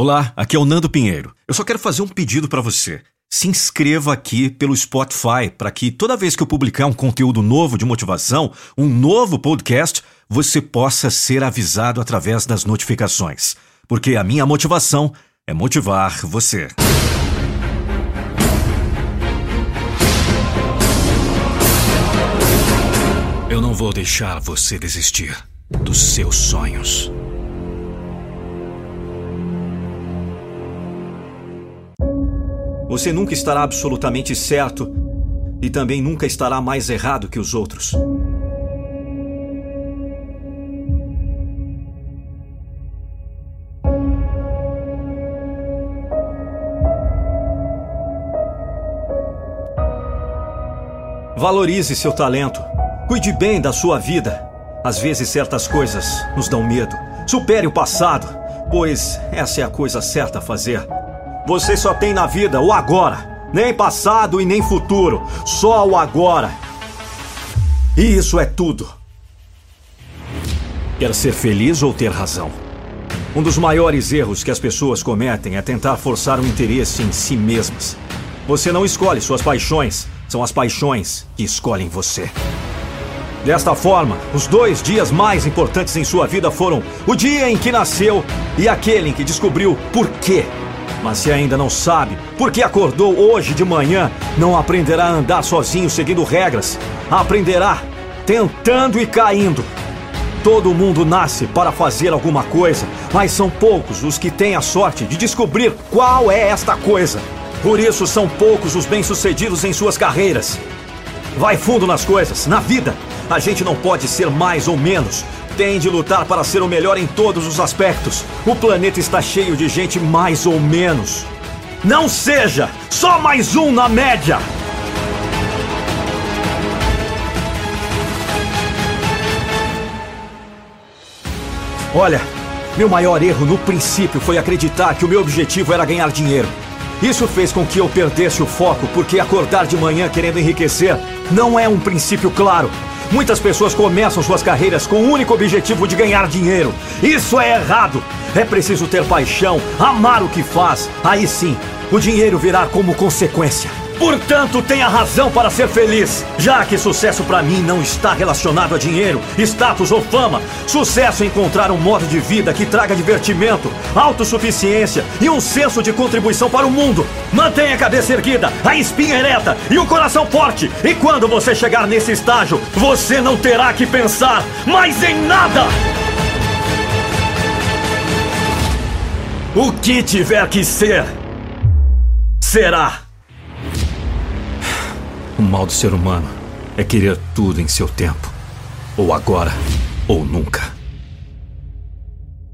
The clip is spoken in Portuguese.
Olá, aqui é o Nando Pinheiro. Eu só quero fazer um pedido para você. Se inscreva aqui pelo Spotify para que toda vez que eu publicar um conteúdo novo de motivação, um novo podcast, você possa ser avisado através das notificações. Porque a minha motivação é motivar você. Eu não vou deixar você desistir dos seus sonhos. Você nunca estará absolutamente certo e também nunca estará mais errado que os outros. Valorize seu talento. Cuide bem da sua vida. Às vezes certas coisas nos dão medo. Supere o passado, pois essa é a coisa certa a fazer. Você só tem na vida o agora, nem passado e nem futuro, só o agora. E isso é tudo. Quer ser feliz ou ter razão? Um dos maiores erros que as pessoas cometem é tentar forçar o interesse em si mesmas. Você não escolhe suas paixões, são as paixões que escolhem você. Desta forma, os dois dias mais importantes em sua vida foram o dia em que nasceu e aquele em que descobriu por quê mas se ainda não sabe por que acordou hoje de manhã, não aprenderá a andar sozinho seguindo regras. Aprenderá tentando e caindo. Todo mundo nasce para fazer alguma coisa, mas são poucos os que têm a sorte de descobrir qual é esta coisa. Por isso, são poucos os bem-sucedidos em suas carreiras. Vai fundo nas coisas, na vida. A gente não pode ser mais ou menos, tem de lutar para ser o melhor em todos os aspectos. O planeta está cheio de gente mais ou menos. Não seja só mais um na média! Olha, meu maior erro no princípio foi acreditar que o meu objetivo era ganhar dinheiro. Isso fez com que eu perdesse o foco, porque acordar de manhã querendo enriquecer não é um princípio claro. Muitas pessoas começam suas carreiras com o único objetivo de ganhar dinheiro. Isso é errado. É preciso ter paixão, amar o que faz. Aí sim, o dinheiro virá como consequência. Portanto, tenha razão para ser feliz, já que sucesso para mim não está relacionado a dinheiro, status ou fama. Sucesso é encontrar um modo de vida que traga divertimento, autossuficiência e um senso de contribuição para o mundo. Mantenha a cabeça erguida, a espinha ereta e o coração forte. E quando você chegar nesse estágio, você não terá que pensar mais em nada. O que tiver que ser, será. O mal do ser humano é querer tudo em seu tempo. Ou agora, ou nunca.